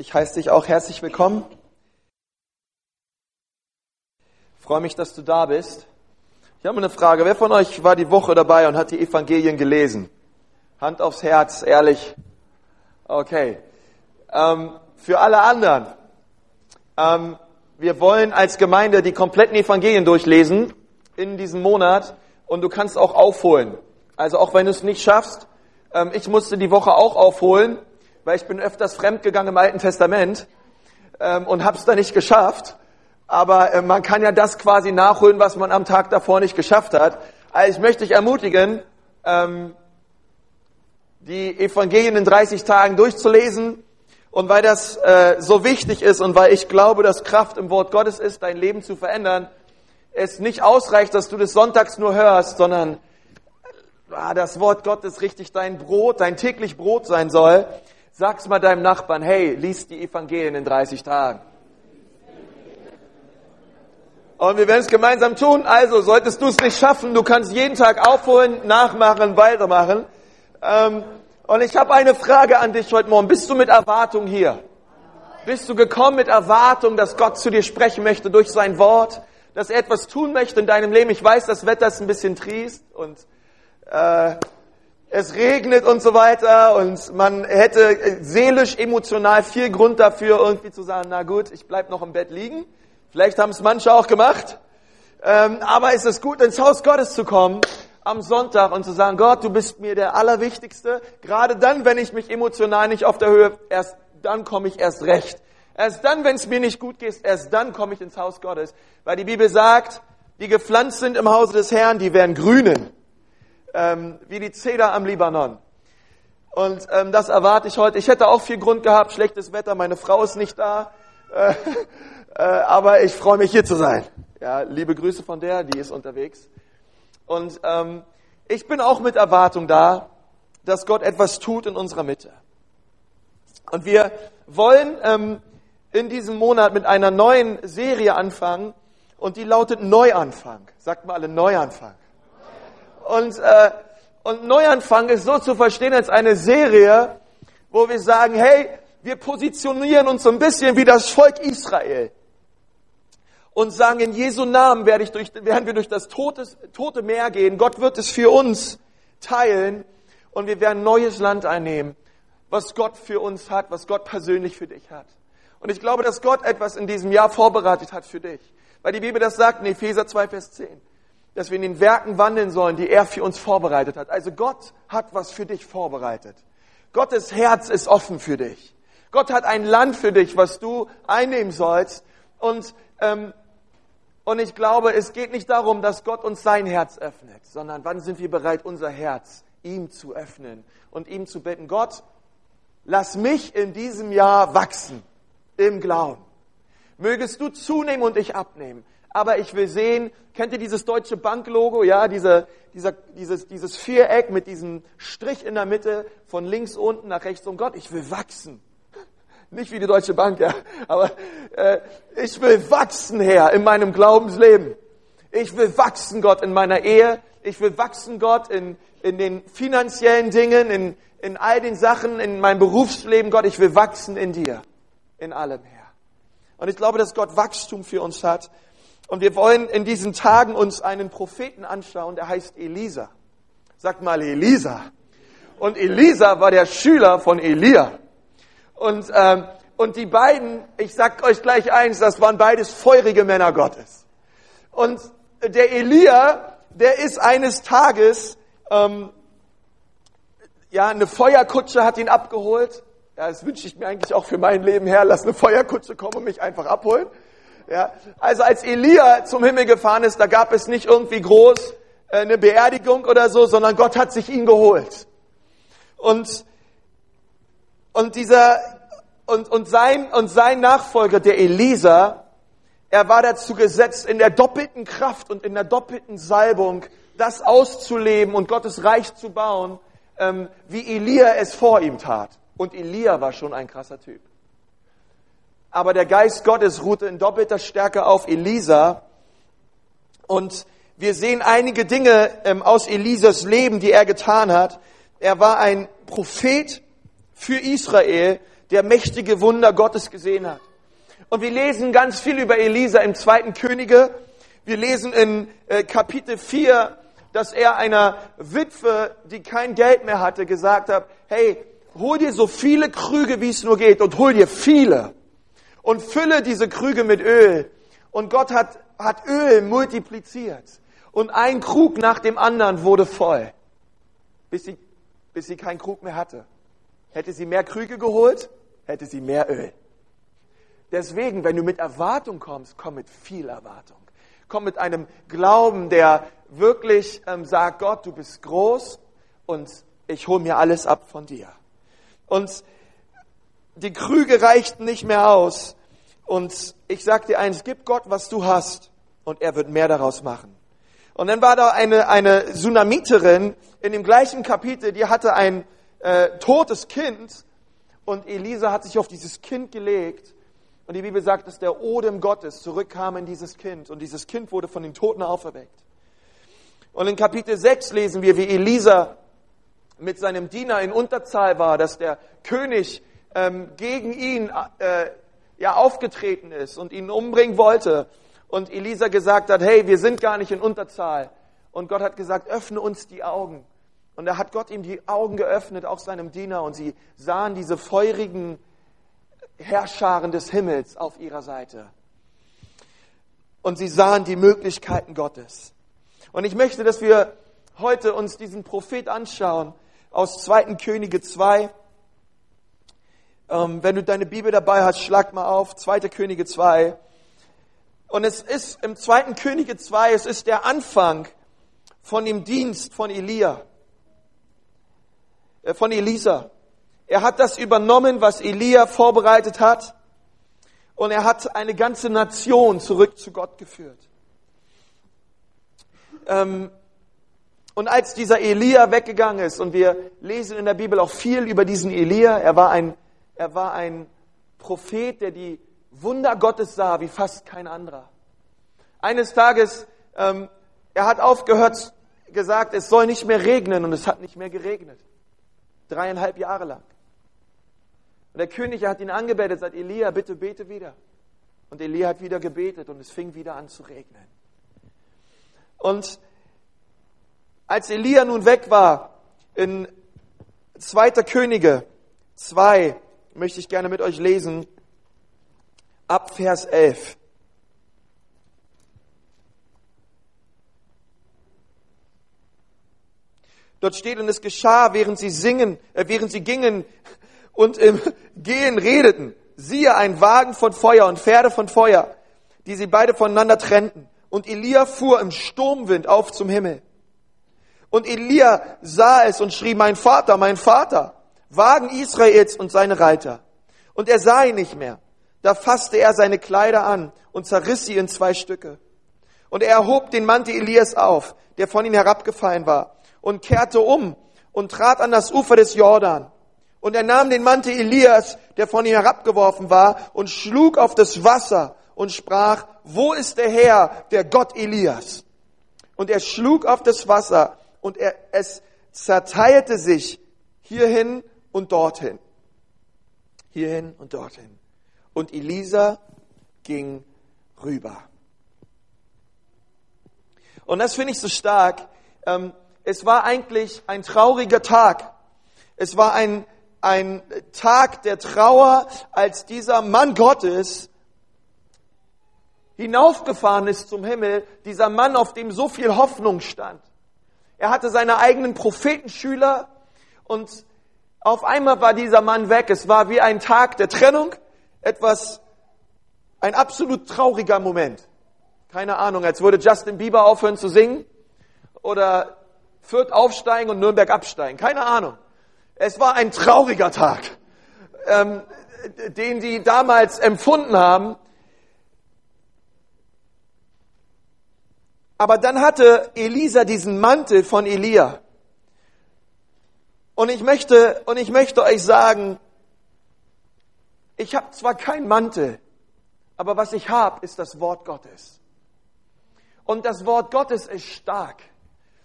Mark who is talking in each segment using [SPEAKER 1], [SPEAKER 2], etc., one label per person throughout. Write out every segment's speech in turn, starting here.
[SPEAKER 1] Ich heiße dich auch herzlich willkommen. Ich freue mich, dass du da bist. Ich habe eine Frage. Wer von euch war die Woche dabei und hat die Evangelien gelesen? Hand aufs Herz, ehrlich. Okay. Ähm, für alle anderen. Ähm, wir wollen als Gemeinde die kompletten Evangelien durchlesen in diesem Monat und du kannst auch aufholen. Also auch wenn du es nicht schaffst, ähm, ich musste die Woche auch aufholen, weil ich bin öfters fremdgegangen im Alten Testament ähm, und es da nicht geschafft. Aber äh, man kann ja das quasi nachholen, was man am Tag davor nicht geschafft hat. Also ich möchte dich ermutigen, ähm, die Evangelien in 30 Tagen durchzulesen. Und weil das äh, so wichtig ist und weil ich glaube, dass Kraft im Wort Gottes ist, dein Leben zu verändern, es nicht ausreicht, dass du das sonntags nur hörst, sondern ah, das Wort Gottes richtig dein Brot, dein täglich Brot sein soll, sag's mal deinem Nachbarn, hey, lies die Evangelien in 30 Tagen. Und wir werden es gemeinsam tun. Also, solltest du es nicht schaffen, du kannst jeden Tag aufholen, nachmachen, weitermachen. Ähm, und ich habe eine Frage an dich heute Morgen. Bist du mit Erwartung hier? Bist du gekommen mit Erwartung, dass Gott zu dir sprechen möchte durch sein Wort? Dass er etwas tun möchte in deinem Leben? Ich weiß, das Wetter ist ein bisschen triest und äh, es regnet und so weiter und man hätte seelisch, emotional viel Grund dafür, irgendwie zu sagen, na gut, ich bleib noch im Bett liegen. Vielleicht haben es manche auch gemacht. Ähm, aber es ist gut, ins Haus Gottes zu kommen am Sonntag und zu sagen, Gott, du bist mir der Allerwichtigste. Gerade dann, wenn ich mich emotional nicht auf der Höhe, erst dann komme ich erst recht. Erst dann, wenn es mir nicht gut geht, erst dann komme ich ins Haus Gottes. Weil die Bibel sagt, die gepflanzt sind im Hause des Herrn, die werden grünen ähm, wie die Zeder am Libanon. Und ähm, das erwarte ich heute. Ich hätte auch viel Grund gehabt, schlechtes Wetter, meine Frau ist nicht da, äh, äh, aber ich freue mich hier zu sein. Ja, liebe Grüße von der, die ist unterwegs. Und ähm, ich bin auch mit Erwartung da, dass Gott etwas tut in unserer Mitte. Und wir wollen ähm, in diesem Monat mit einer neuen Serie anfangen und die lautet Neuanfang. Sagt mal alle Neuanfang. Und, äh, und Neuanfang ist so zu verstehen als eine Serie, wo wir sagen, hey, wir positionieren uns so ein bisschen wie das Volk Israel und sagen, in Jesu Namen werde ich durch, werden wir durch das tote, tote Meer gehen. Gott wird es für uns teilen und wir werden neues Land einnehmen, was Gott für uns hat, was Gott persönlich für dich hat. Und ich glaube, dass Gott etwas in diesem Jahr vorbereitet hat für dich. Weil die Bibel das sagt in Epheser 2, Vers 10 dass wir in den Werken wandeln sollen, die er für uns vorbereitet hat. Also Gott hat was für dich vorbereitet. Gottes Herz ist offen für dich. Gott hat ein Land für dich, was du einnehmen sollst. Und, ähm, und ich glaube, es geht nicht darum, dass Gott uns sein Herz öffnet, sondern wann sind wir bereit, unser Herz ihm zu öffnen und ihm zu bitten, Gott, lass mich in diesem Jahr wachsen im Glauben. Mögest du zunehmen und ich abnehmen aber ich will sehen, kennt ihr dieses deutsche Banklogo? Ja, diese, dieser, dieses, dieses Viereck mit diesem Strich in der Mitte von links unten nach rechts um Gott. Ich will wachsen. Nicht wie die Deutsche Bank, ja, aber äh, ich will wachsen, Herr, in meinem Glaubensleben. Ich will wachsen, Gott, in meiner Ehe. Ich will wachsen, Gott, in, in den finanziellen Dingen, in, in all den Sachen, in meinem Berufsleben, Gott. Ich will wachsen in dir, in allem, Herr. Und ich glaube, dass Gott Wachstum für uns hat. Und wir wollen in diesen Tagen uns einen Propheten anschauen, der heißt Elisa. Sagt mal Elisa. Und Elisa war der Schüler von Elia. Und, ähm, und die beiden, ich sag euch gleich eins, das waren beides feurige Männer Gottes. Und der Elia, der ist eines Tages, ähm, ja, eine Feuerkutsche hat ihn abgeholt. Ja, das wünsche ich mir eigentlich auch für mein Leben her. Lass eine Feuerkutsche kommen und mich einfach abholen. Ja, also als Elia zum Himmel gefahren ist, da gab es nicht irgendwie groß äh, eine Beerdigung oder so, sondern Gott hat sich ihn geholt. Und, und dieser, und, und sein, und sein Nachfolger, der Elisa, er war dazu gesetzt, in der doppelten Kraft und in der doppelten Salbung das auszuleben und Gottes Reich zu bauen, ähm, wie Elia es vor ihm tat. Und Elia war schon ein krasser Typ aber der Geist Gottes ruhte in doppelter Stärke auf Elisa. Und wir sehen einige Dinge ähm, aus Elisas Leben, die er getan hat. Er war ein Prophet für Israel, der mächtige Wunder Gottes gesehen hat. Und wir lesen ganz viel über Elisa im zweiten Könige. Wir lesen in äh, Kapitel 4, dass er einer Witwe, die kein Geld mehr hatte, gesagt hat, hey, hol dir so viele Krüge, wie es nur geht und hol dir viele und fülle diese Krüge mit Öl. Und Gott hat, hat Öl multipliziert und ein Krug nach dem anderen wurde voll, bis sie, bis sie keinen Krug mehr hatte. Hätte sie mehr Krüge geholt, hätte sie mehr Öl. Deswegen, wenn du mit Erwartung kommst, komm mit viel Erwartung. Komm mit einem Glauben, der wirklich ähm, sagt, Gott, du bist groß und ich hole mir alles ab von dir. Und die Krüge reichten nicht mehr aus. Und ich sag dir eins, gib Gott, was du hast, und er wird mehr daraus machen. Und dann war da eine, eine Sunamiterin in dem gleichen Kapitel, die hatte ein äh, totes Kind und Elisa hat sich auf dieses Kind gelegt und die Bibel sagt, dass der Odem Gottes zurückkam in dieses Kind und dieses Kind wurde von den Toten auferweckt. Und in Kapitel 6 lesen wir, wie Elisa mit seinem Diener in Unterzahl war, dass der König ähm, gegen ihn äh, ja aufgetreten ist und ihn umbringen wollte. Und Elisa gesagt hat, hey, wir sind gar nicht in Unterzahl. Und Gott hat gesagt, öffne uns die Augen. Und da hat Gott ihm die Augen geöffnet, auch seinem Diener, und sie sahen diese feurigen Herrscharen des Himmels auf ihrer Seite. Und sie sahen die Möglichkeiten Gottes. Und ich möchte, dass wir heute uns diesen Prophet anschauen aus 2. Könige 2. Ähm, wenn du deine Bibel dabei hast, schlag mal auf, 2. Könige 2. Und es ist im 2. Könige 2, es ist der Anfang von dem Dienst von Elia, äh, von Elisa. Er hat das übernommen, was Elia vorbereitet hat. Und er hat eine ganze Nation zurück zu Gott geführt. Ähm, und als dieser Elia weggegangen ist, und wir lesen in der Bibel auch viel über diesen Elia, er war ein, er war ein Prophet, der die Wunder Gottes sah wie fast kein anderer. Eines Tages, ähm, er hat aufgehört, gesagt, es soll nicht mehr regnen und es hat nicht mehr geregnet. Dreieinhalb Jahre lang. Und der König hat ihn angebetet, sagt, Elia, bitte bete wieder. Und Elia hat wieder gebetet und es fing wieder an zu regnen. Und als Elia nun weg war, in 2. Könige 2, möchte ich gerne mit euch lesen, ab Vers 11. Dort steht, und es geschah, während sie singen, äh, während sie gingen, und im Gehen redeten. Siehe, ein Wagen von Feuer und Pferde von Feuer, die sie beide voneinander trennten. Und Elia fuhr im Sturmwind auf zum Himmel. Und Elia sah es und schrie, mein Vater, mein Vater, Wagen Israels und seine Reiter. Und er sah ihn nicht mehr. Da fasste er seine Kleider an und zerriss sie in zwei Stücke. Und er erhob den Mantel Elias auf, der von ihm herabgefallen war, und kehrte um und trat an das Ufer des Jordan. Und er nahm den Mantel Elias, der von ihm herabgeworfen war, und schlug auf das Wasser und sprach, wo ist der Herr, der Gott Elias? Und er schlug auf das Wasser und er, es zerteilte sich hierhin und dorthin. Hierhin und dorthin. Und Elisa ging rüber. Und das finde ich so stark. Ähm, es war eigentlich ein trauriger Tag. Es war ein ein Tag der Trauer, als dieser Mann Gottes hinaufgefahren ist zum Himmel, dieser Mann, auf dem so viel Hoffnung stand. Er hatte seine eigenen Prophetenschüler und auf einmal war dieser Mann weg. Es war wie ein Tag der Trennung, etwas, ein absolut trauriger Moment. Keine Ahnung, als würde Justin Bieber aufhören zu singen oder Fürth aufsteigen und Nürnberg absteigen. Keine Ahnung. Es war ein trauriger Tag, ähm, den die damals empfunden haben. Aber dann hatte Elisa diesen Mantel von Elia. Und ich möchte, und ich möchte euch sagen, ich habe zwar keinen Mantel, aber was ich habe, ist das Wort Gottes. Und das Wort Gottes ist stark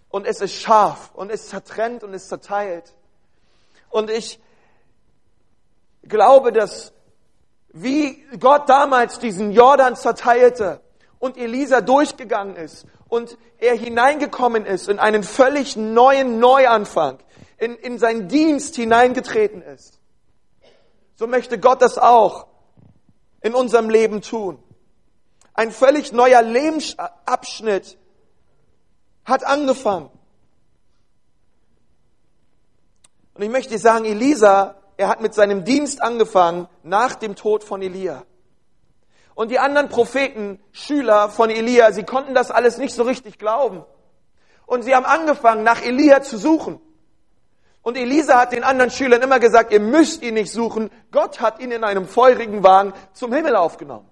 [SPEAKER 1] und es ist scharf und es zertrennt und es zerteilt. Und ich glaube, dass wie Gott damals diesen Jordan zerteilte und Elisa durchgegangen ist und er hineingekommen ist in einen völlig neuen Neuanfang, in, in seinen Dienst hineingetreten ist. So möchte Gott das auch in unserem Leben tun. Ein völlig neuer Lebensabschnitt hat angefangen. Und ich möchte sagen, Elisa, er hat mit seinem Dienst angefangen nach dem Tod von Elia. Und die anderen Propheten, Schüler von Elia, sie konnten das alles nicht so richtig glauben. Und sie haben angefangen, nach Elia zu suchen. Und Elisa hat den anderen Schülern immer gesagt, ihr müsst ihn nicht suchen. Gott hat ihn in einem feurigen Wagen zum Himmel aufgenommen.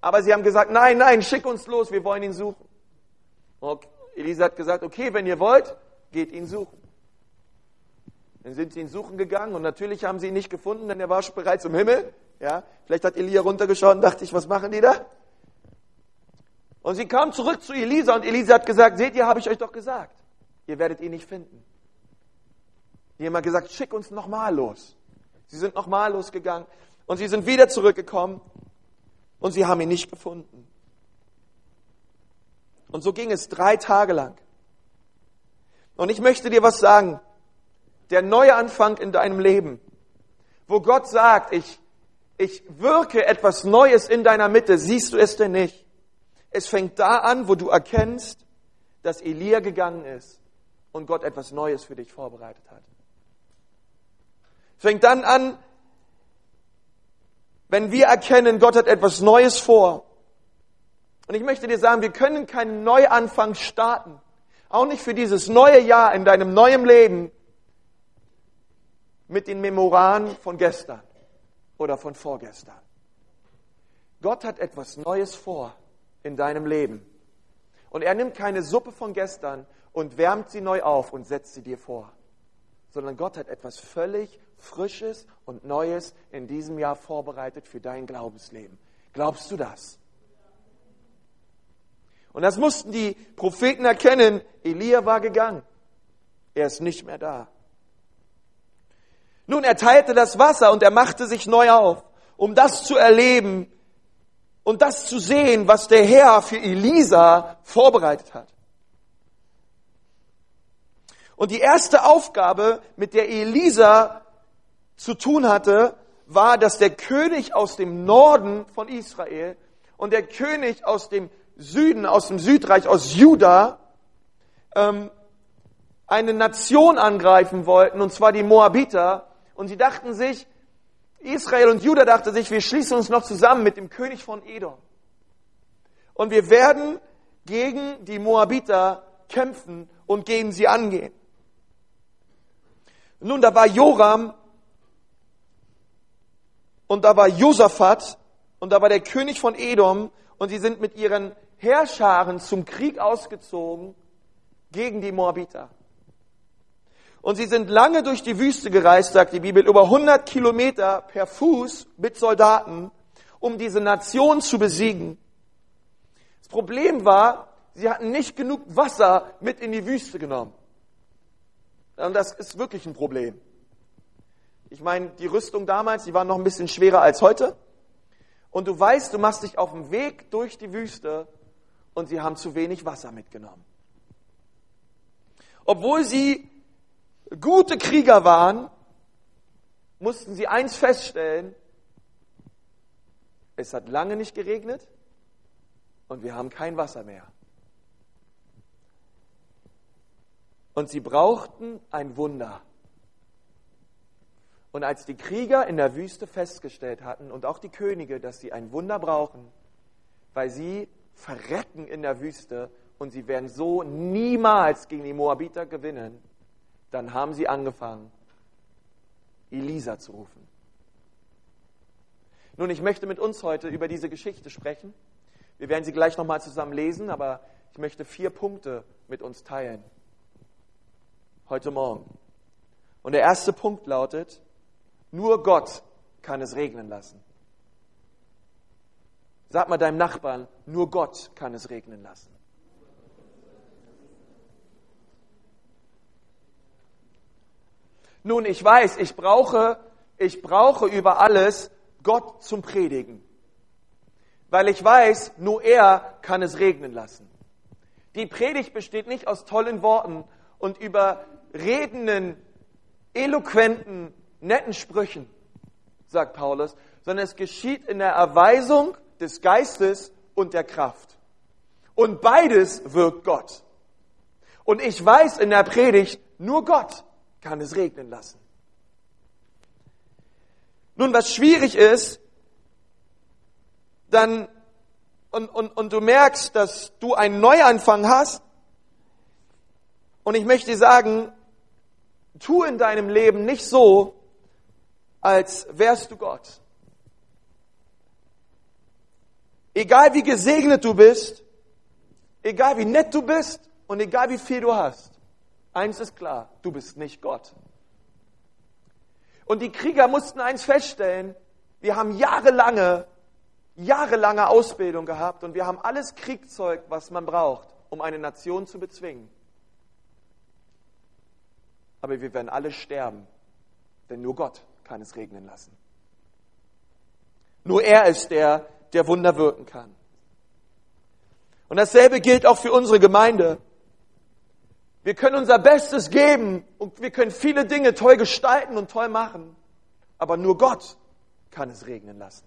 [SPEAKER 1] Aber sie haben gesagt, nein, nein, schick uns los, wir wollen ihn suchen. Und Elisa hat gesagt, okay, wenn ihr wollt, geht ihn suchen. Dann sind sie ihn suchen gegangen und natürlich haben sie ihn nicht gefunden, denn er war schon bereits im Himmel. Ja, vielleicht hat Elia runtergeschaut und dachte ich, was machen die da? Und sie kam zurück zu Elisa und Elisa hat gesagt, seht ihr, habe ich euch doch gesagt, ihr werdet ihn nicht finden. Die haben gesagt, schick uns nochmal los. Sie sind nochmal losgegangen und sie sind wieder zurückgekommen und sie haben ihn nicht gefunden. Und so ging es drei Tage lang. Und ich möchte dir was sagen. Der neue Anfang in deinem Leben, wo Gott sagt, ich, ich wirke etwas Neues in deiner Mitte, siehst du es denn nicht? Es fängt da an, wo du erkennst, dass Elia gegangen ist und Gott etwas Neues für dich vorbereitet hat. Fängt dann an, wenn wir erkennen, Gott hat etwas Neues vor. Und ich möchte dir sagen, wir können keinen Neuanfang starten. Auch nicht für dieses neue Jahr in deinem neuen Leben mit den Memoran von gestern oder von vorgestern. Gott hat etwas Neues vor in deinem Leben. Und er nimmt keine Suppe von gestern und wärmt sie neu auf und setzt sie dir vor, sondern Gott hat etwas völlig Frisches und Neues in diesem Jahr vorbereitet für dein Glaubensleben. Glaubst du das? Und das mussten die Propheten erkennen. Elia war gegangen. Er ist nicht mehr da. Nun, er teilte das Wasser und er machte sich neu auf, um das zu erleben und das zu sehen, was der Herr für Elisa vorbereitet hat. Und die erste Aufgabe, mit der Elisa zu tun hatte, war, dass der König aus dem Norden von Israel und der König aus dem Süden, aus dem Südreich, aus Juda, ähm, eine Nation angreifen wollten, und zwar die Moabiter. Und sie dachten sich, Israel und Juda dachte sich, wir schließen uns noch zusammen mit dem König von Edom. Und wir werden gegen die Moabiter kämpfen und gegen sie angehen. Nun, da war Joram und da war Josaphat und da war der König von Edom und sie sind mit ihren Heerscharen zum Krieg ausgezogen gegen die Moabiter. Und sie sind lange durch die Wüste gereist, sagt die Bibel, über 100 Kilometer per Fuß mit Soldaten, um diese Nation zu besiegen. Das Problem war, sie hatten nicht genug Wasser mit in die Wüste genommen. Und das ist wirklich ein Problem. Ich meine, die Rüstung damals, die war noch ein bisschen schwerer als heute. Und du weißt, du machst dich auf den Weg durch die Wüste und sie haben zu wenig Wasser mitgenommen. Obwohl sie gute Krieger waren, mussten sie eins feststellen, es hat lange nicht geregnet und wir haben kein Wasser mehr. Und sie brauchten ein Wunder. Und als die Krieger in der Wüste festgestellt hatten und auch die Könige, dass sie ein Wunder brauchen, weil sie verrecken in der Wüste und sie werden so niemals gegen die Moabiter gewinnen, dann haben sie angefangen, Elisa zu rufen. Nun, ich möchte mit uns heute über diese Geschichte sprechen. Wir werden sie gleich nochmal zusammen lesen, aber ich möchte vier Punkte mit uns teilen. Heute Morgen. Und der erste Punkt lautet, nur Gott kann es regnen lassen. Sag mal deinem Nachbarn, nur Gott kann es regnen lassen. Nun, ich weiß, ich brauche ich brauche über alles Gott zum Predigen. Weil ich weiß, nur er kann es regnen lassen. Die Predigt besteht nicht aus tollen Worten und überredenden, eloquenten, netten Sprüchen, sagt Paulus, sondern es geschieht in der Erweisung des Geistes und der Kraft. Und beides wirkt Gott. Und ich weiß in der Predigt, nur Gott kann es regnen lassen. Nun, was schwierig ist, dann, und, und, und du merkst, dass du einen Neuanfang hast, und ich möchte sagen, tu in deinem Leben nicht so, als wärst du Gott. Egal wie gesegnet du bist, egal wie nett du bist und egal wie viel du hast, eins ist klar, du bist nicht Gott. Und die Krieger mussten eins feststellen, wir haben jahrelange, jahrelange Ausbildung gehabt und wir haben alles Kriegzeug, was man braucht, um eine Nation zu bezwingen. Aber wir werden alle sterben, denn nur Gott kann es regnen lassen. Nur er ist der, der Wunder wirken kann. Und dasselbe gilt auch für unsere Gemeinde. Wir können unser Bestes geben und wir können viele Dinge toll gestalten und toll machen, aber nur Gott kann es regnen lassen.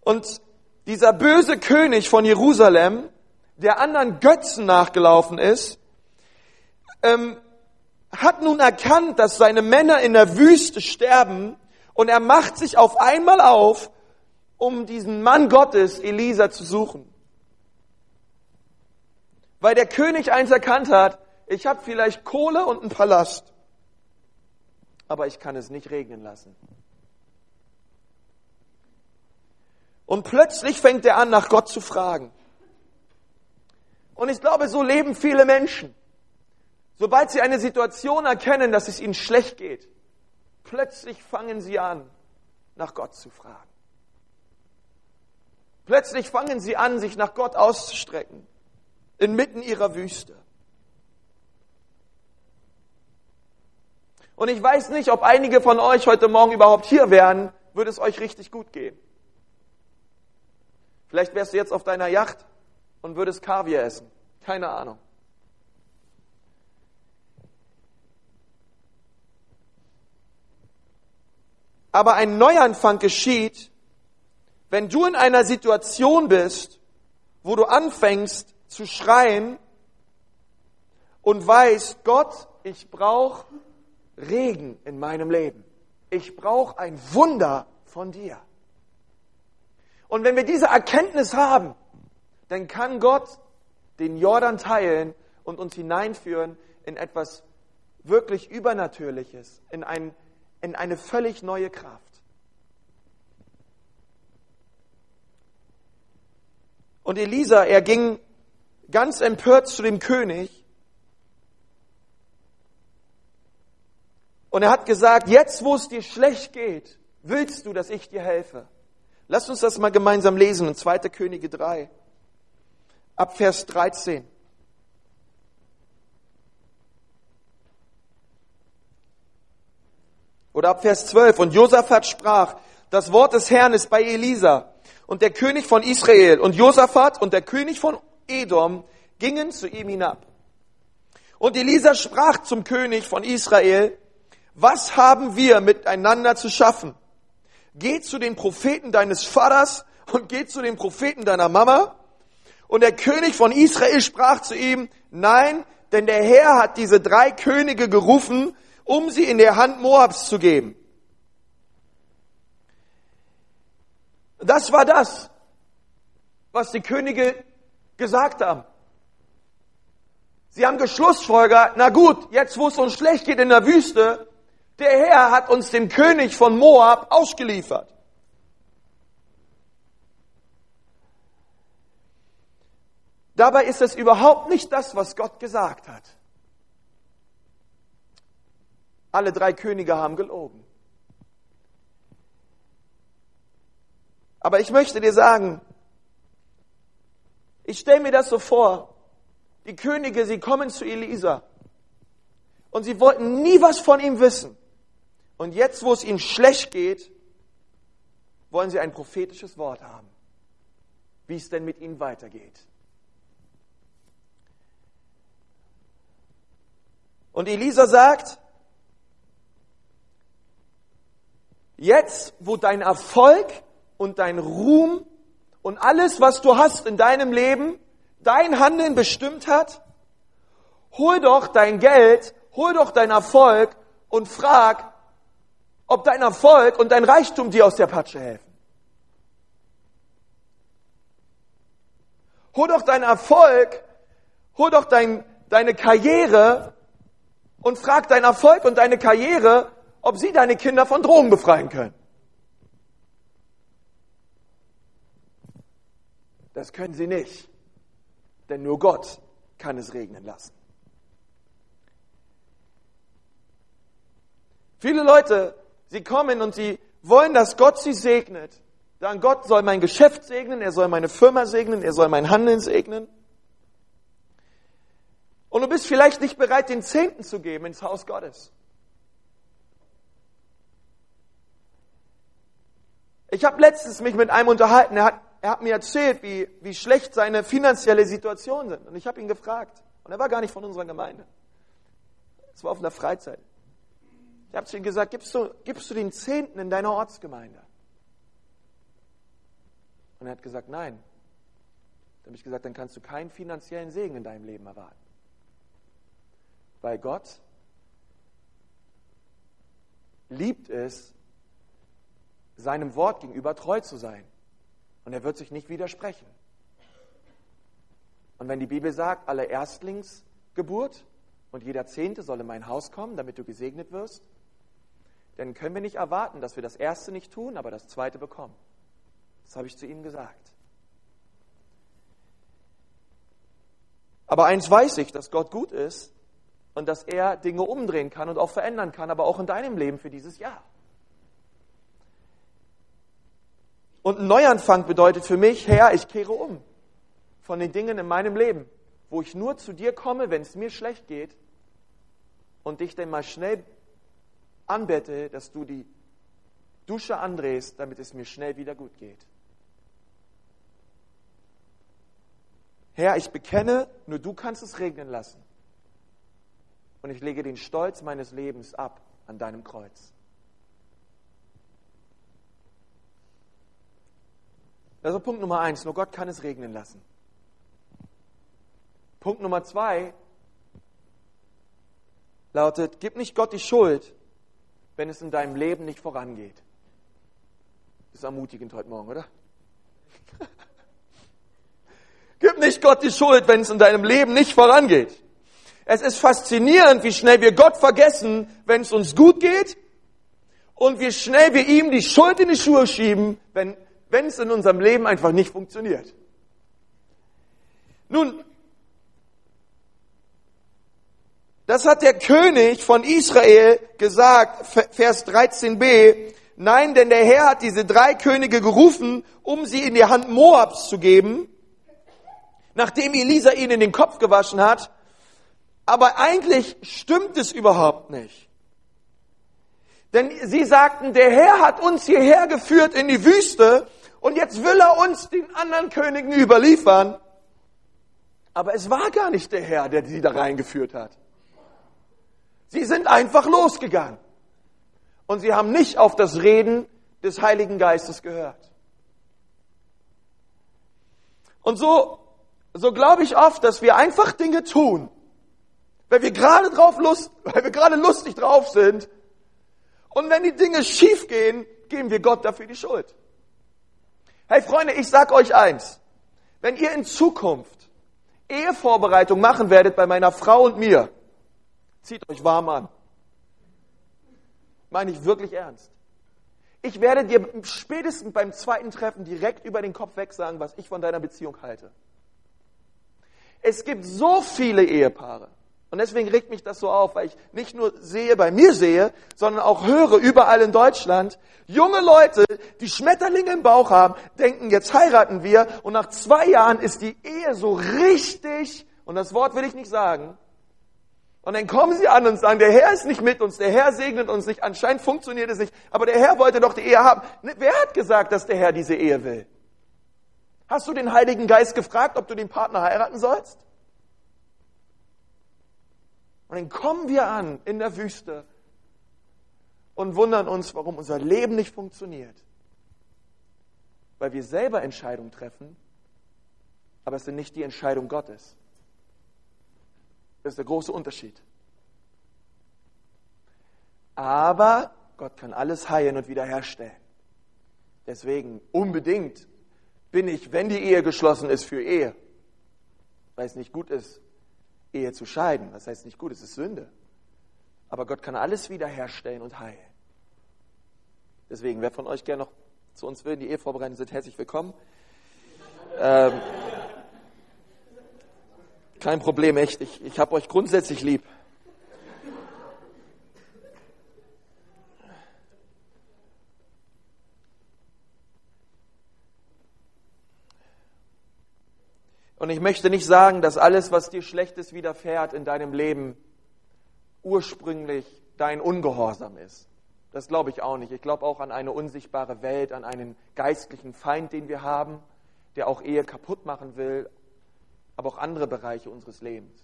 [SPEAKER 1] Und dieser böse König von Jerusalem, der anderen Götzen nachgelaufen ist, ähm, hat nun erkannt, dass seine Männer in der Wüste sterben und er macht sich auf einmal auf, um diesen Mann Gottes, Elisa, zu suchen. Weil der König eins erkannt hat, ich habe vielleicht Kohle und einen Palast, aber ich kann es nicht regnen lassen. Und plötzlich fängt er an, nach Gott zu fragen. Und ich glaube, so leben viele Menschen. Sobald sie eine Situation erkennen, dass es ihnen schlecht geht, Plötzlich fangen sie an, nach Gott zu fragen. Plötzlich fangen sie an, sich nach Gott auszustrecken, inmitten ihrer Wüste. Und ich weiß nicht, ob einige von euch heute Morgen überhaupt hier wären, würde es euch richtig gut gehen. Vielleicht wärst du jetzt auf deiner Yacht und würdest Kaviar essen. Keine Ahnung. Aber ein Neuanfang geschieht, wenn du in einer Situation bist, wo du anfängst zu schreien und weißt, Gott, ich brauche Regen in meinem Leben. Ich brauche ein Wunder von dir. Und wenn wir diese Erkenntnis haben, dann kann Gott den Jordan teilen und uns hineinführen in etwas wirklich Übernatürliches, in ein in eine völlig neue Kraft. Und Elisa, er ging ganz empört zu dem König und er hat gesagt, jetzt wo es dir schlecht geht, willst du, dass ich dir helfe? Lass uns das mal gemeinsam lesen in 2. Könige 3, ab Vers 13. Oder ab Vers 12. Und Josaphat sprach, das Wort des Herrn ist bei Elisa. Und der König von Israel und Josaphat und der König von Edom gingen zu ihm hinab. Und Elisa sprach zum König von Israel, was haben wir miteinander zu schaffen? Geh zu den Propheten deines Vaters und geh zu den Propheten deiner Mama. Und der König von Israel sprach zu ihm, nein, denn der Herr hat diese drei Könige gerufen, um sie in der Hand Moabs zu geben. Das war das, was die Könige gesagt haben. Sie haben geschlussfolgert, na gut, jetzt wo es uns schlecht geht in der Wüste, der Herr hat uns dem König von Moab ausgeliefert. Dabei ist es überhaupt nicht das, was Gott gesagt hat. Alle drei Könige haben gelogen. Aber ich möchte dir sagen, ich stelle mir das so vor, die Könige, sie kommen zu Elisa Und sie wollten nie was von ihm wissen. Und jetzt, wo es ihnen schlecht geht, wollen sie ein prophetisches Wort haben, wie es denn mit ihnen weitergeht. Und Elisa sagt, jetzt, wo dein Erfolg und dein Ruhm und alles, was du hast in deinem Leben, dein Handeln bestimmt hat, hol doch dein Geld, hol doch dein Erfolg und frag, ob dein Erfolg und dein Reichtum dir aus der Patsche helfen. Hol doch dein Erfolg, hol doch dein, deine Karriere und frag dein Erfolg und deine Karriere, ob sie deine Kinder von Drogen befreien können. Das können sie nicht, denn nur Gott kann es regnen lassen. Viele Leute, sie kommen und sie wollen, dass Gott sie segnet. Sagen, Gott soll mein Geschäft segnen, er soll meine Firma segnen, er soll mein Handeln segnen. Und du bist vielleicht nicht bereit, den Zehnten zu geben ins Haus Gottes. Ich habe letztens mich mit einem unterhalten, er hat, er hat mir erzählt, wie, wie schlecht seine finanzielle Situation sind. Und ich habe ihn gefragt. Und er war gar nicht von unserer Gemeinde. Es war auf einer Freizeit. Ich habe zu ihm gesagt, gibst du, gibst du den Zehnten in deiner Ortsgemeinde? Und er hat gesagt, nein. Dann habe ich gesagt, dann kannst du keinen finanziellen Segen in deinem Leben erwarten. Weil Gott liebt es, seinem Wort gegenüber treu zu sein. Und er wird sich nicht widersprechen. Und wenn die Bibel sagt, alle Erstlingsgeburt und jeder Zehnte soll in mein Haus kommen, damit du gesegnet wirst, dann können wir nicht erwarten, dass wir das Erste nicht tun, aber das Zweite bekommen. Das habe ich zu ihm gesagt. Aber eins weiß ich, dass Gott gut ist und dass er Dinge umdrehen kann und auch verändern kann, aber auch in deinem Leben für dieses Jahr. Und ein Neuanfang bedeutet für mich, Herr, ich kehre um von den Dingen in meinem Leben, wo ich nur zu dir komme, wenn es mir schlecht geht und dich dann mal schnell anbette, dass du die Dusche andrehst, damit es mir schnell wieder gut geht. Herr, ich bekenne, nur du kannst es regnen lassen. Und ich lege den Stolz meines Lebens ab an deinem Kreuz. Also Punkt Nummer eins, nur Gott kann es regnen lassen. Punkt Nummer zwei lautet, gib nicht Gott die Schuld, wenn es in deinem Leben nicht vorangeht. Ist ermutigend heute Morgen, oder? Gib nicht Gott die Schuld, wenn es in deinem Leben nicht vorangeht. Es ist faszinierend, wie schnell wir Gott vergessen, wenn es uns gut geht und wie schnell wir ihm die Schuld in die Schuhe schieben, wenn, wenn es in unserem Leben einfach nicht funktioniert. Nun, das hat der König von Israel gesagt, Vers 13b. Nein, denn der Herr hat diese drei Könige gerufen, um sie in die Hand Moabs zu geben nachdem Elisa ihnen den Kopf gewaschen hat. Aber eigentlich stimmt es überhaupt nicht. Denn sie sagten, der Herr hat uns hierher geführt in die Wüste und jetzt will er uns den anderen Königen überliefern. Aber es war gar nicht der Herr, der sie da reingeführt hat. Sie sind einfach losgegangen. Und sie haben nicht auf das Reden des Heiligen Geistes gehört. Und so so glaube ich oft, dass wir einfach Dinge tun, weil wir gerade drauf Lust, weil wir gerade lustig drauf sind. Und wenn die Dinge schief gehen, geben wir Gott dafür die Schuld. Hey Freunde, ich sag euch eins. Wenn ihr in Zukunft Ehevorbereitung machen werdet bei meiner Frau und mir, zieht euch warm an. Meine ich wirklich ernst. Ich werde dir spätestens beim zweiten Treffen direkt über den Kopf weg sagen, was ich von deiner Beziehung halte. Es gibt so viele Ehepaare. Und deswegen regt mich das so auf, weil ich nicht nur sehe, bei mir sehe, sondern auch höre überall in Deutschland, junge Leute, die Schmetterlinge im Bauch haben, denken, jetzt heiraten wir und nach zwei Jahren ist die Ehe so richtig, und das Wort will ich nicht sagen, Und dann kommen sie an und sagen, der Herr ist nicht mit uns, der Herr segnet uns nicht, anscheinend funktioniert es nicht, aber der Herr wollte doch die Ehe haben. Ne, wer hat gesagt, dass der Herr diese Ehe will? Hast du den Heiligen Geist gefragt, ob du den Partner heiraten sollst? Und dann kommen wir an in der Wüste und wundern uns, warum unser Leben nicht funktioniert. Weil wir selber Entscheidungen treffen, aber es sind nicht die Entscheidung Gottes. Das ist der große Unterschied. Aber Gott kann alles heilen und wiederherstellen. Deswegen unbedingt bin ich, wenn die Ehe geschlossen ist, für Ehe. Weil es nicht gut ist, Ehe zu scheiden. Das heißt nicht gut, es ist Sünde. Aber Gott kann alles wiederherstellen und heilen. Deswegen, wer von euch gerne noch zu uns will, die Ehe vorbereiten sind, herzlich willkommen. Ähm, kein Problem, echt. Ich, ich habe euch grundsätzlich lieb. Und ich möchte nicht sagen, dass alles, was dir Schlechtes widerfährt in deinem Leben, ursprünglich dein Ungehorsam ist. Das glaube ich auch nicht. Ich glaube auch an eine unsichtbare Welt, an einen geistlichen Feind, den wir haben, der auch Ehe kaputt machen will, aber auch andere Bereiche unseres Lebens.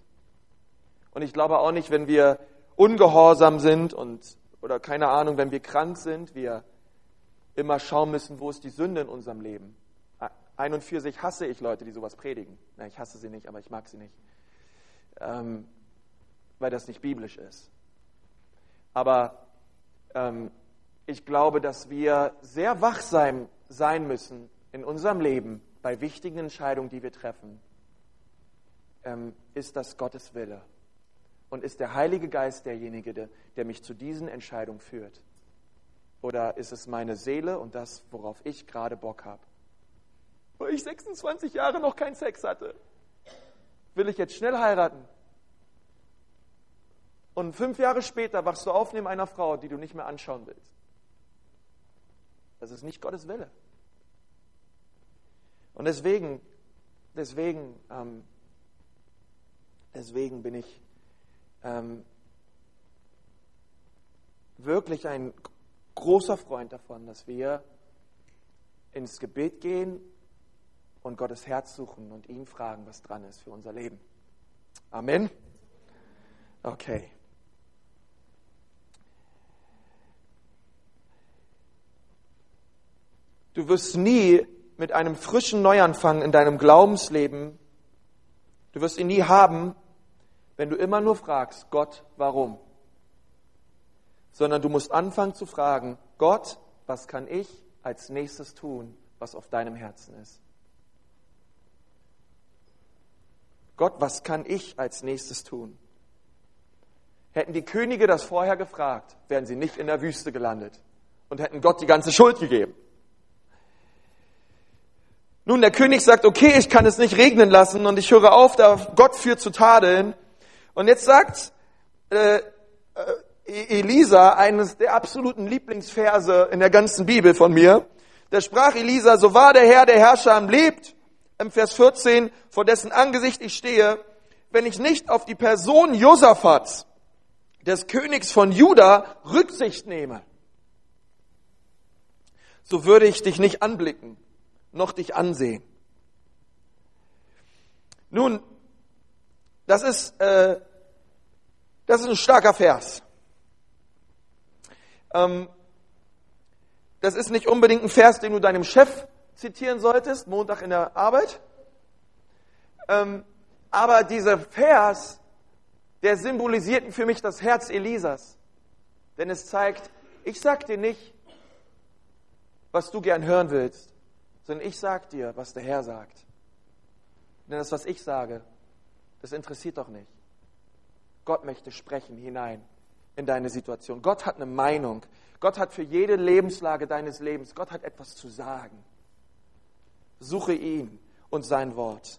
[SPEAKER 1] Und ich glaube auch nicht, wenn wir ungehorsam sind und, oder keine Ahnung, wenn wir krank sind, wir immer schauen müssen, wo ist die Sünde in unserem Leben. Ein und für sich hasse ich Leute, die sowas predigen. Na, ich hasse sie nicht, aber ich mag sie nicht. Ähm, weil das nicht biblisch ist. Aber ähm, ich glaube, dass wir sehr wachsam sein müssen in unserem Leben bei wichtigen Entscheidungen, die wir treffen ähm, ist das Gottes Wille? Und ist der Heilige Geist derjenige, der, der mich zu diesen Entscheidungen führt? Oder ist es meine Seele und das, worauf ich gerade Bock habe? Weil ich 26 Jahre noch keinen Sex hatte. Will ich jetzt schnell heiraten? Und fünf Jahre später wachst du auf neben einer Frau, die du nicht mehr anschauen willst. Das ist nicht Gottes Wille. Und deswegen, deswegen ähm, Deswegen bin ich ähm, wirklich ein großer Freund davon, dass wir ins Gebet gehen und Gottes Herz suchen und ihn fragen, was dran ist für unser Leben. Amen. Okay. Du wirst nie mit einem frischen Neuanfang in deinem Glaubensleben Du wirst ihn nie haben, wenn du immer nur fragst, Gott, warum? Sondern du musst anfangen zu fragen, Gott, was kann ich als nächstes tun, was auf deinem Herzen ist? Gott, was kann ich als nächstes tun? Hätten die Könige das vorher gefragt, wären sie nicht in der Wüste gelandet und hätten Gott die ganze Schuld gegeben. Nun, der König sagt, okay, ich kann es nicht regnen lassen und ich höre auf, da Gott führt zu tadeln. Und jetzt sagt äh, äh, Elisa, eines der absoluten Lieblingsverse in der ganzen Bibel von mir, da sprach Elisa, so wahr der Herr, der Herrscher am lebt, im Vers 14, vor dessen Angesicht ich stehe, wenn ich nicht auf die Person Josaphat, des Königs von Juda, Rücksicht nehme, so würde ich dich nicht anblicken noch dich ansehen. Nun, das ist, äh, das ist ein starker Vers. Ähm, das ist nicht unbedingt ein Vers, den du deinem Chef zitieren solltest, Montag in der Arbeit. Ähm, aber dieser Vers, der symbolisiert für mich das Herz Elisas. Denn es zeigt, ich sag dir nicht, was du gern hören willst sondern ich sage dir, was der Herr sagt. Denn das, was ich sage, das interessiert doch nicht. Gott möchte sprechen hinein in deine Situation. Gott hat eine Meinung. Gott hat für jede Lebenslage deines Lebens, Gott hat etwas zu sagen. Suche ihn und sein Wort.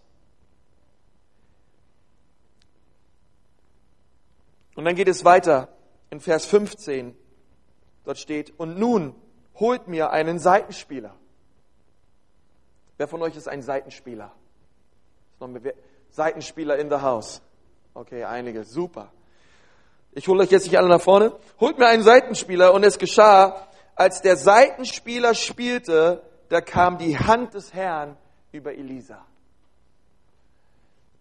[SPEAKER 1] Und dann geht es weiter in Vers 15. Dort steht, und nun holt mir einen Seitenspieler. Wer von euch ist ein Seitenspieler? Seitenspieler in the house. Okay, einige, super. Ich hole euch jetzt nicht alle nach vorne. Holt mir einen Seitenspieler und es geschah, als der Seitenspieler spielte, da kam die Hand des Herrn über Elisa.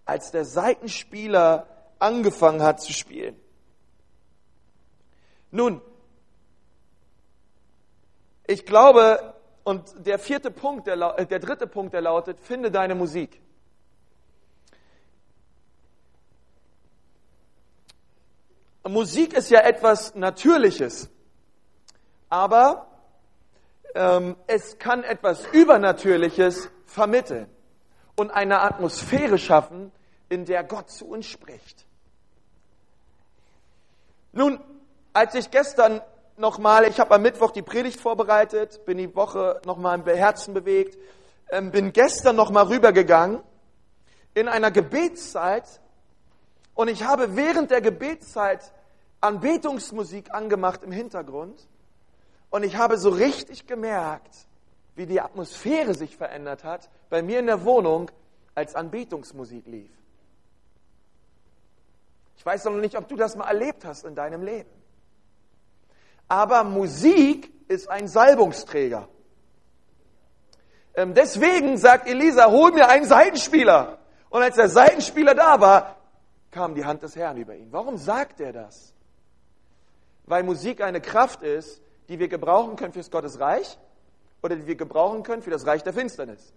[SPEAKER 1] Als der Seitenspieler angefangen hat zu spielen. Nun, ich glaube, und der vierte Punkt, der, äh, der dritte Punkt, der lautet, finde deine Musik. Musik ist ja etwas Natürliches, aber ähm, es kann etwas Übernatürliches vermitteln und eine Atmosphäre schaffen, in der Gott zu uns spricht. Nun, als ich gestern nochmal, ich habe am Mittwoch die Predigt vorbereitet, bin die Woche nochmal im Herzen bewegt, ähm, bin gestern nochmal rübergegangen in einer Gebetszeit und ich habe während der Gebetszeit Anbetungsmusik angemacht im Hintergrund und ich habe so richtig gemerkt, wie die Atmosphäre sich verändert hat bei mir in der Wohnung, als Anbetungsmusik lief. Ich weiß noch nicht, ob du das mal erlebt hast in deinem Leben. Aber Musik ist ein Salbungsträger. Ähm, deswegen sagt Elisa, hol mir einen Seitenspieler. Und als der Seitenspieler da war, kam die Hand des Herrn über ihn. Warum sagt er das? Weil Musik eine Kraft ist, die wir gebrauchen können fürs Gottesreich oder die wir gebrauchen können für das Reich der Finsternis.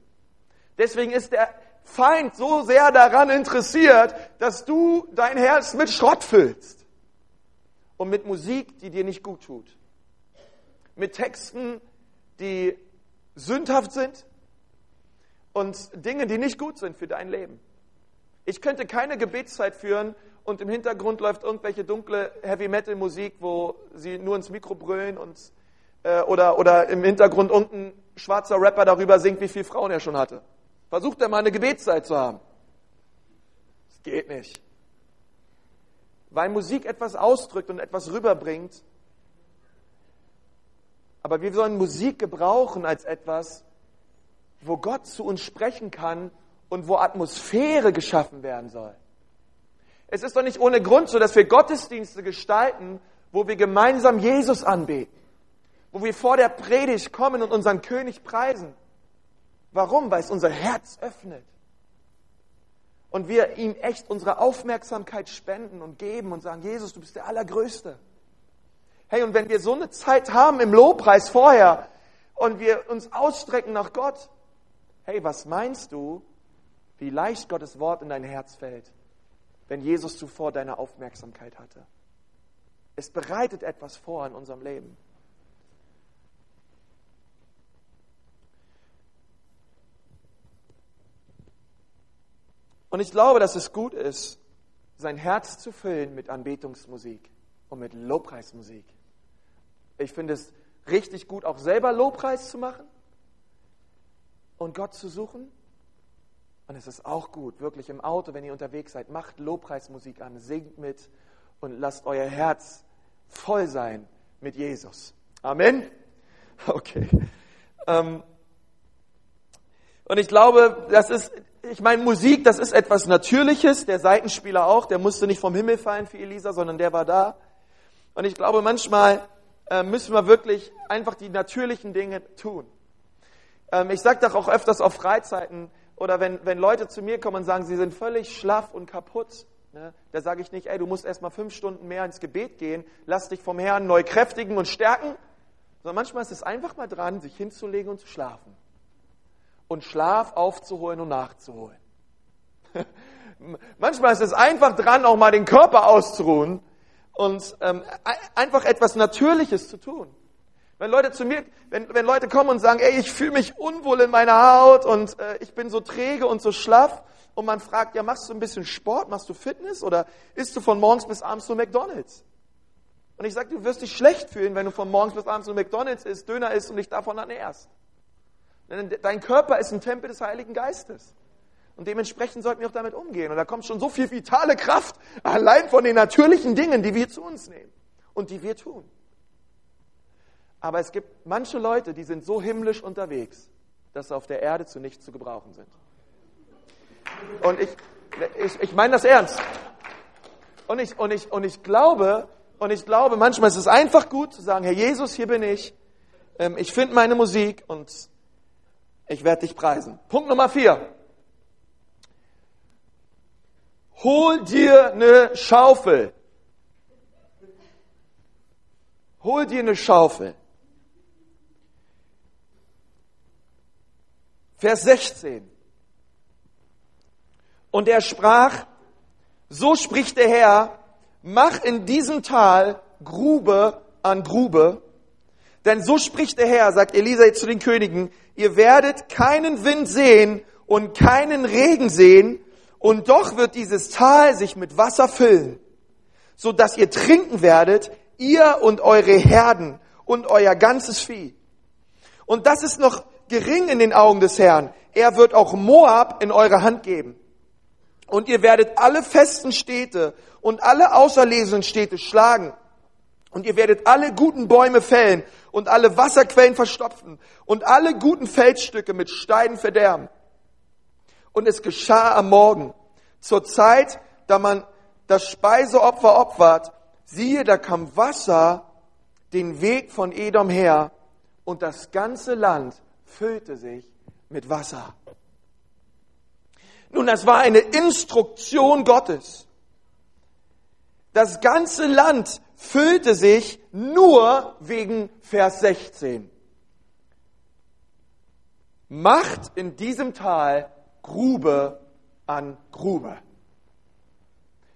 [SPEAKER 1] Deswegen ist der Feind so sehr daran interessiert, dass du dein Herz mit Schrott füllst und mit Musik, die dir nicht gut tut. Mit Texten, die sündhaft sind und Dinge, die nicht gut sind für dein Leben. Ich könnte keine Gebetszeit führen und im Hintergrund läuft irgendwelche dunkle Heavy-Metal-Musik, wo sie nur ins Mikro brüllen und äh, oder, oder im Hintergrund irgendein schwarzer Rapper darüber singt, wie viele Frauen er schon hatte. Versucht er mal eine Gebetszeit zu haben. Das geht nicht weil Musik etwas ausdrückt und etwas rüberbringt. Aber wir sollen Musik gebrauchen als etwas, wo Gott zu uns sprechen kann und wo Atmosphäre geschaffen werden soll. Es ist doch nicht ohne Grund so, dass wir Gottesdienste gestalten, wo wir gemeinsam Jesus anbeten, wo wir vor der Predigt kommen und unseren König preisen. Warum? Weil es unser Herz öffnet und wir ihm echt unsere Aufmerksamkeit spenden und geben und sagen, Jesus, du bist der Allergrößte. Hey, und wenn wir so eine Zeit haben im Lobpreis vorher und wir uns ausstrecken nach Gott, hey, was meinst du, wie leicht Gottes Wort in dein Herz fällt, wenn Jesus zuvor deine Aufmerksamkeit hatte? Es bereitet etwas vor in unserem Leben. Und ich glaube, dass es gut ist, sein Herz zu füllen mit Anbetungsmusik und mit Lobpreismusik. Ich finde es richtig gut, auch selber Lobpreis zu machen und Gott zu suchen. Und es ist auch gut, wirklich im Auto, wenn ihr unterwegs seid, macht Lobpreismusik an, singt mit und lasst euer Herz voll sein mit Jesus. Amen. Okay. Ähm, und ich glaube, das ist ich meine, Musik, das ist etwas Natürliches. Der Seitenspieler auch, der musste nicht vom Himmel fallen für Elisa, sondern der war da. Und ich glaube, manchmal äh, müssen wir wirklich einfach die natürlichen Dinge tun. Ähm, ich sage doch auch öfters auf Freizeiten oder wenn, wenn Leute zu mir kommen und sagen, sie sind völlig schlaff und kaputt, ne, da sage ich nicht, ey, du musst erst mal fünf Stunden mehr ins Gebet gehen, lass dich vom Herrn neu kräftigen und stärken, sondern manchmal ist es einfach mal dran, sich hinzulegen und zu schlafen und Schlaf aufzuholen und nachzuholen. Manchmal ist es einfach dran, auch mal den Körper auszuruhen und ähm, einfach etwas Natürliches zu tun. Wenn Leute zu mir, wenn, wenn Leute kommen und sagen, ey, ich fühle mich unwohl in meiner Haut und äh, ich bin so träge und so schlaff und man fragt, ja, machst du ein bisschen Sport, machst du Fitness oder isst du von morgens bis abends nur McDonalds? Und ich sage, du wirst dich schlecht fühlen, wenn du von morgens bis abends nur McDonalds isst, Döner isst und dich davon ernährst. Dein Körper ist ein Tempel des Heiligen Geistes. Und dementsprechend sollten wir auch damit umgehen. Und da kommt schon so viel vitale Kraft allein von den natürlichen Dingen, die wir zu uns nehmen und die wir tun. Aber es gibt manche Leute, die sind so himmlisch unterwegs, dass sie auf der Erde zu nichts zu gebrauchen sind. Und ich, ich, ich meine das ernst. Und ich, und ich, und ich glaube, und ich glaube, manchmal ist es einfach gut zu sagen, Herr Jesus, hier bin ich. Ähm, ich finde meine Musik und ich werde dich preisen. Punkt Nummer vier. Hol dir eine Schaufel. Hol dir eine Schaufel. Vers 16. Und er sprach, so spricht der Herr, mach in diesem Tal Grube an Grube, denn so spricht der Herr, sagt Elisa jetzt zu den Königen, ihr werdet keinen Wind sehen und keinen Regen sehen, und doch wird dieses Tal sich mit Wasser füllen, so dass ihr trinken werdet, ihr und eure Herden und euer ganzes Vieh. Und das ist noch gering in den Augen des Herrn. Er wird auch Moab in eure Hand geben. Und ihr werdet alle festen Städte und alle auserlesenen Städte schlagen. Und ihr werdet alle guten Bäume fällen und alle Wasserquellen verstopfen und alle guten Feldstücke mit Steinen verderben. Und es geschah am Morgen, zur Zeit, da man das Speiseopfer opfert, siehe, da kam Wasser den Weg von Edom her und das ganze Land füllte sich mit Wasser. Nun, das war eine Instruktion Gottes. Das ganze Land füllte sich nur wegen Vers 16. Macht in diesem Tal Grube an Grube.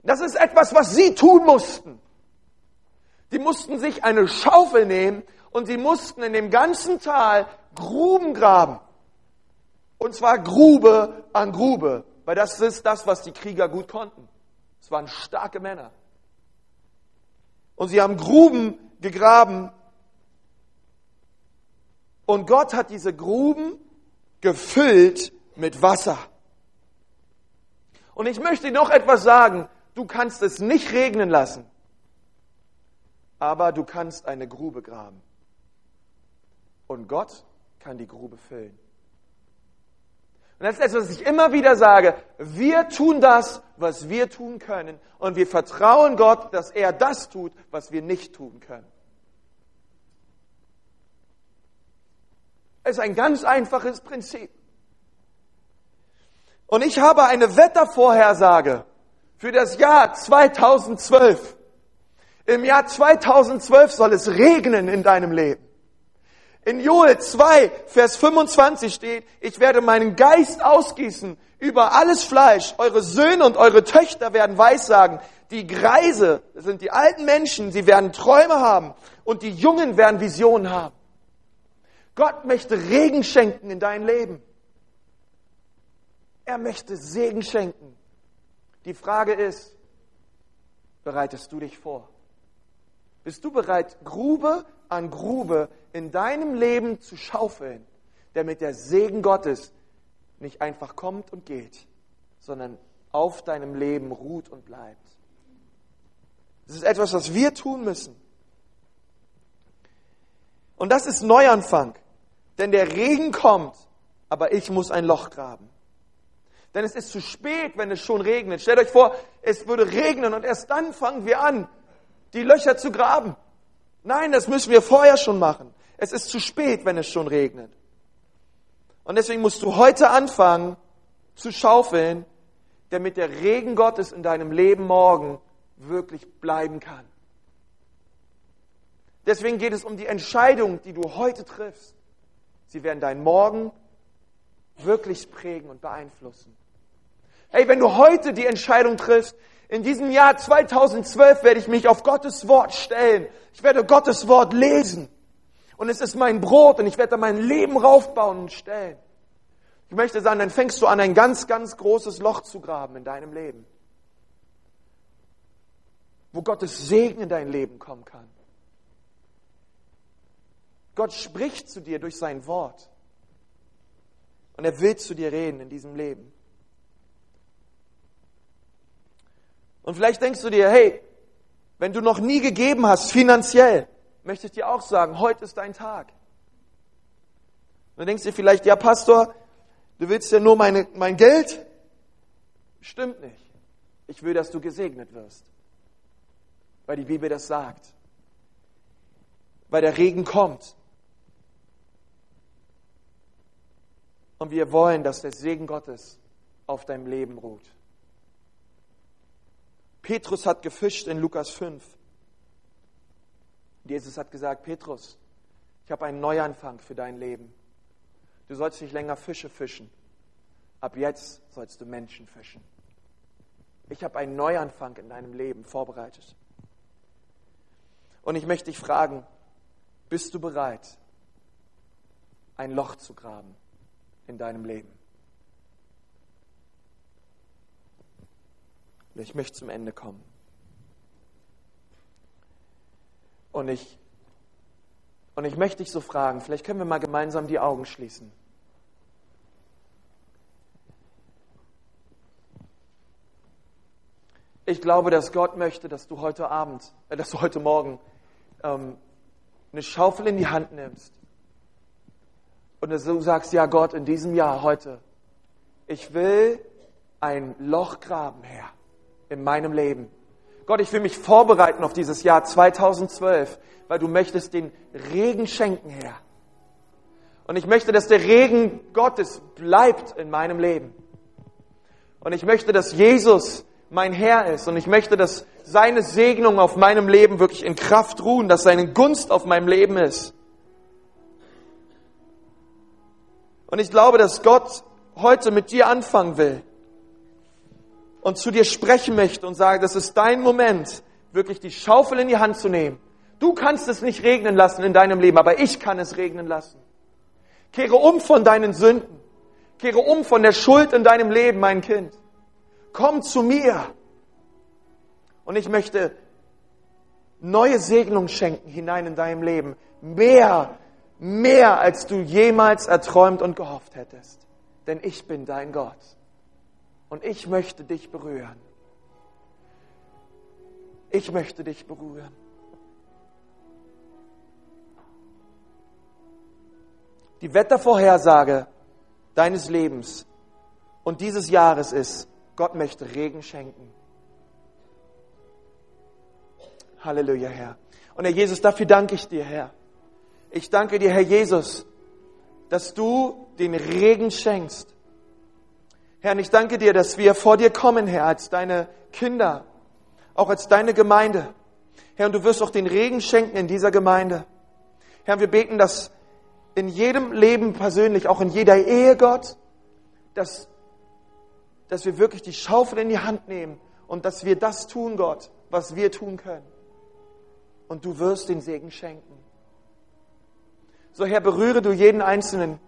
[SPEAKER 1] Das ist etwas, was sie tun mussten. Die mussten sich eine Schaufel nehmen und sie mussten in dem ganzen Tal Gruben graben. Und zwar Grube an Grube, weil das ist das, was die Krieger gut konnten. Es waren starke Männer. Und sie haben Gruben gegraben. Und Gott hat diese Gruben gefüllt mit Wasser. Und ich möchte noch etwas sagen. Du kannst es nicht regnen lassen, aber du kannst eine Grube graben. Und Gott kann die Grube füllen. Und das ist etwas, was ich immer wieder sage. Wir tun das, was wir tun können. Und wir vertrauen Gott, dass er das tut, was wir nicht tun können. Es ist ein ganz einfaches Prinzip. Und ich habe eine Wettervorhersage für das Jahr 2012. Im Jahr 2012 soll es regnen in deinem Leben. In Joel 2, Vers 25 steht, ich werde meinen Geist ausgießen über alles Fleisch. Eure Söhne und eure Töchter werden Weissagen. Die Greise, das sind die alten Menschen, sie werden Träume haben. Und die Jungen werden Visionen haben. Gott möchte Regen schenken in dein Leben. Er möchte Segen schenken. Die Frage ist, bereitest du dich vor? Bist du bereit, Grube an Grube in deinem Leben zu schaufeln, damit der Segen Gottes nicht einfach kommt und geht, sondern auf deinem Leben ruht und bleibt? Das ist etwas, was wir tun müssen. Und das ist Neuanfang. Denn der Regen kommt, aber ich muss ein Loch graben. Denn es ist zu spät, wenn es schon regnet. Stellt euch vor, es würde regnen und erst dann fangen wir an, die Löcher zu graben. Nein, das müssen wir vorher schon machen. Es ist zu spät, wenn es schon regnet. Und deswegen musst du heute anfangen zu schaufeln, damit der Regen Gottes in deinem Leben morgen wirklich bleiben kann. Deswegen geht es um die Entscheidung, die du heute triffst. Sie werden dein Morgen wirklich prägen und beeinflussen. Hey, wenn du heute die Entscheidung triffst, in diesem Jahr 2012 werde ich mich auf Gottes Wort stellen. Ich werde Gottes Wort lesen. Und es ist mein Brot und ich werde da mein Leben raufbauen und stellen. Ich möchte sagen, dann fängst du an, ein ganz, ganz großes Loch zu graben in deinem Leben. Wo Gottes Segen in dein Leben kommen kann. Gott spricht zu dir durch sein Wort. Und er will zu dir reden in diesem Leben. Und vielleicht denkst du dir, hey, wenn du noch nie gegeben hast, finanziell, möchte ich dir auch sagen, heute ist dein Tag. Und du denkst dir vielleicht, ja Pastor, du willst ja nur meine, mein Geld? Stimmt nicht. Ich will, dass du gesegnet wirst. weil die Bibel das sagt. Weil der Regen kommt. Und wir wollen, dass der Segen Gottes auf deinem Leben ruht. Petrus hat gefischt in Lukas 5. Jesus hat gesagt, Petrus, ich habe einen Neuanfang für dein Leben. Du sollst nicht länger Fische fischen. Ab jetzt sollst du Menschen fischen. Ich habe einen Neuanfang in deinem Leben vorbereitet. Und ich möchte dich fragen, bist du bereit, ein Loch zu graben in deinem Leben? Ich möchte zum Ende kommen. Und ich, und ich möchte dich so fragen, vielleicht können wir mal gemeinsam die Augen schließen. Ich glaube, dass Gott möchte, dass du heute Abend, äh, dass du heute Morgen ähm, eine Schaufel in die Hand nimmst und du sagst, ja Gott, in diesem Jahr heute, ich will ein Loch graben, Herr, in meinem Leben. Gott, ich will mich vorbereiten auf dieses Jahr 2012, weil du möchtest den Regen schenken, Herr. Und ich möchte, dass der Regen Gottes bleibt in meinem Leben. Und ich möchte, dass Jesus mein Herr ist. Und ich möchte, dass seine Segnung auf meinem Leben wirklich in Kraft ruhen, dass seine Gunst auf meinem Leben ist. Und ich glaube, dass Gott heute mit dir anfangen will und zu dir sprechen möchte und sagen, das ist dein Moment, wirklich die Schaufel in die Hand zu nehmen. Du kannst es nicht regnen lassen in deinem Leben, aber ich kann es regnen lassen. Kehre um von deinen Sünden. Kehre um von der Schuld in deinem Leben, mein Kind komm zu mir. Und ich möchte neue Segnung schenken hinein in deinem Leben. Mehr, mehr als du jemals erträumt und gehofft hättest. Denn ich bin dein Gott. Und ich möchte dich berühren. Ich möchte dich berühren. Die Wettervorhersage deines Lebens und dieses Jahres ist, Gott möchte Regen schenken. Halleluja, Herr. Und Herr Jesus, dafür danke ich dir, Herr. Ich danke dir, Herr Jesus, dass du den Regen schenkst. Herr, und ich danke dir, dass wir vor dir kommen, Herr, als deine Kinder, auch als deine Gemeinde. Herr, und du wirst auch den Regen schenken in dieser Gemeinde. Herr, wir beten, dass in jedem Leben persönlich, auch in jeder Ehe, Gott, dass dass wir wirklich die Schaufel in die Hand nehmen und dass wir das tun, Gott, was wir tun können. Und du wirst den Segen schenken. So Herr, berühre du jeden Einzelnen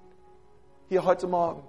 [SPEAKER 1] hier heute Morgen.